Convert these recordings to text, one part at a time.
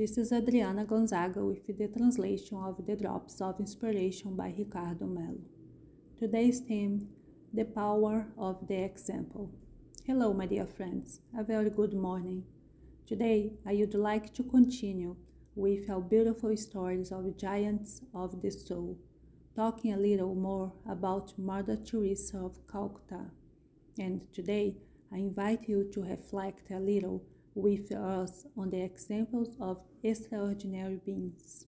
This is Adriana Gonzaga with the translation of The Drops of Inspiration by Ricardo Mello. Today's theme The Power of the Example. Hello, my dear friends. A very good morning. Today, I would like to continue with our beautiful stories of giants of the soul, talking a little more about Mother Teresa of Calcutta. And today, I invite you to reflect a little with us on the examples of extraordinary beings.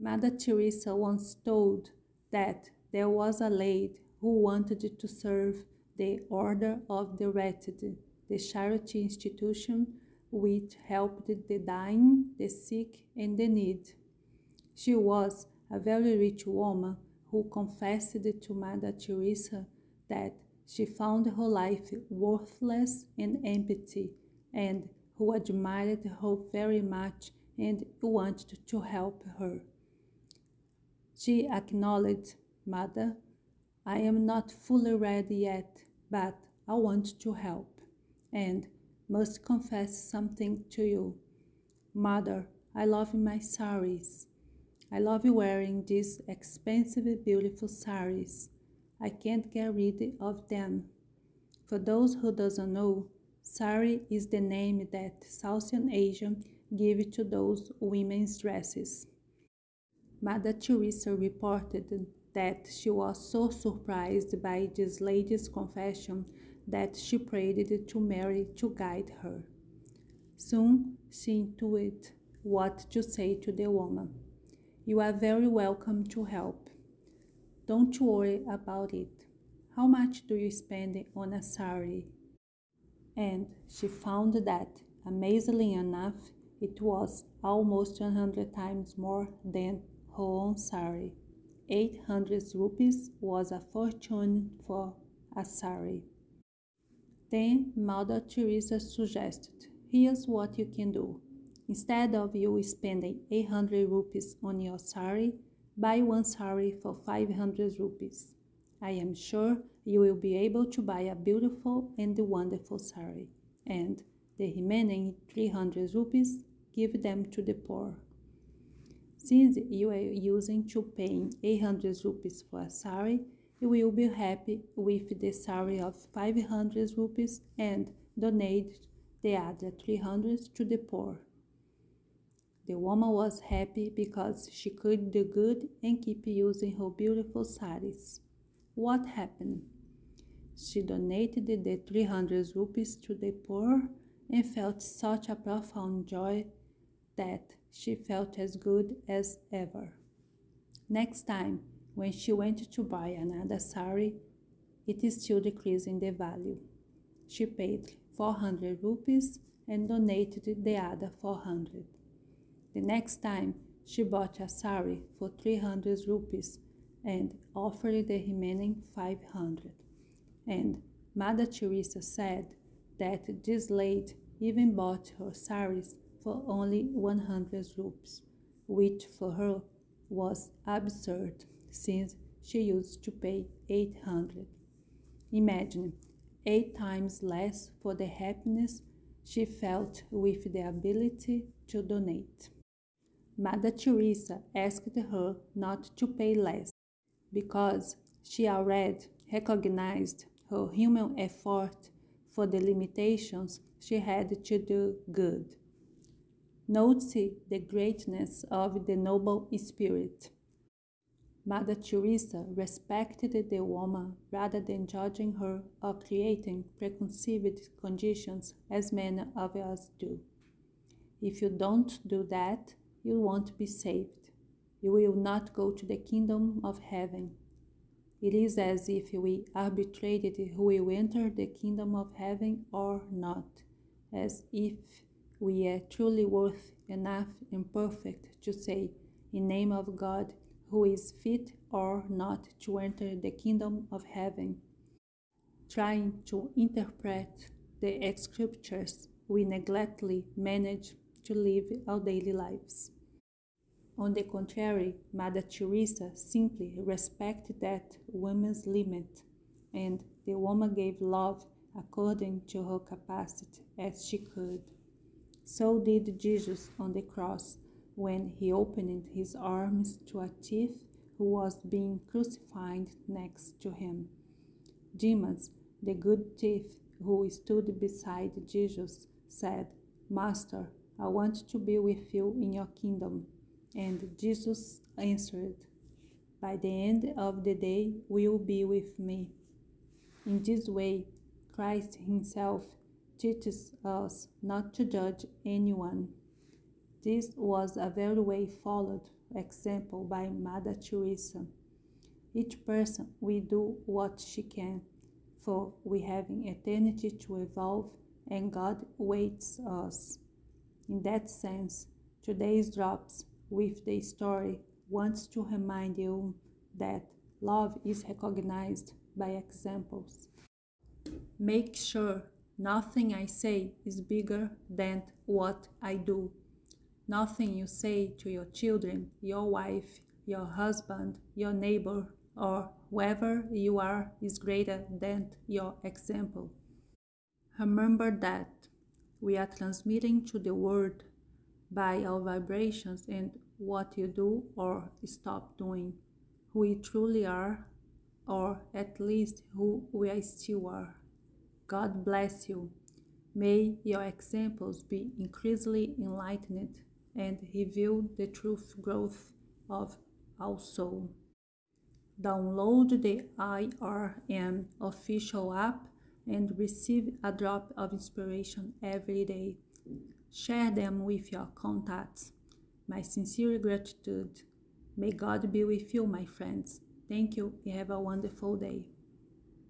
Mother Teresa once told that there was a lady who wanted to serve the Order of the Wretched, the charity institution which helped the dying, the sick, and the needy. She was a very rich woman who confessed to Mother Teresa that she found her life worthless and empty, and who admired her very much and wanted to help her. She acknowledged, Mother, I am not fully ready yet, but I want to help, and must confess something to you. Mother, I love my saris. I love wearing these expensive, beautiful saris. I can't get rid of them. For those who doesn't know, sari is the name that Southeast Asia give to those women's dresses. Mother Teresa reported that she was so surprised by this lady's confession that she prayed to Mary to guide her. Soon she intuited what to say to the woman. You are very welcome to help. Don't worry about it. How much do you spend on a sari? And she found that, amazingly enough, it was almost 100 times more than her own sari. 800 rupees was a fortune for a sari. Then Mother Teresa suggested, here's what you can do. Instead of you spending 800 rupees on your sari, buy one sari for 500 rupees. I am sure you will be able to buy a beautiful and wonderful sari, and the remaining 300 rupees give them to the poor. Since you are using to paying 800 rupees for a sari, you will be happy with the sari of 500 rupees and donate the other 300 to the poor. The woman was happy because she could do good and keep using her beautiful saris. What happened? She donated the 300 rupees to the poor and felt such a profound joy that she felt as good as ever. Next time, when she went to buy another sari, it is still decreasing the value. She paid 400 rupees and donated the other 400. The next time, she bought a sari for 300 rupees and offered the remaining 500. And Mother Teresa said that this lady even bought her saris for only 100 rupees, which for her was absurd since she used to pay 800. Imagine eight times less for the happiness she felt with the ability to donate. Mother Teresa asked her not to pay less because she already recognized her human effort for the limitations she had to do good. Note the greatness of the noble spirit. Mother Teresa respected the woman rather than judging her or creating preconceived conditions as many of us do. If you don't do that, you won't be saved. You will not go to the kingdom of heaven. It is as if we arbitrated who will enter the kingdom of heaven or not, as if we are truly worth enough and perfect to say, in name of God, who is fit or not to enter the kingdom of heaven. Trying to interpret the scriptures, we neglectfully manage to live our daily lives. On the contrary, Mother Teresa simply respected that woman's limit, and the woman gave love according to her capacity as she could. So did Jesus on the cross when he opened his arms to a thief who was being crucified next to him. Demas, the good thief who stood beside Jesus, said, Master, I want to be with you in your kingdom. And Jesus answered, By the end of the day, will be with me. In this way, Christ Himself teaches us not to judge anyone. This was a very way followed example by Mother Teresa. Each person will do what she can, for we have eternity to evolve and God waits us. In that sense, today's drops with the story wants to remind you that love is recognized by examples. Make sure nothing I say is bigger than what I do. Nothing you say to your children, your wife, your husband, your neighbor, or whoever you are is greater than your example. Remember that we are transmitting to the world by our vibrations and what you do or stop doing, who we truly are, or at least who we still are. God bless you. May your examples be increasingly enlightened and reveal the truth growth of our soul. Download the IRM official app and receive a drop of inspiration every day. Share them with your contacts. My sincere gratitude. May God be with you, my friends. Thank you and have a wonderful day.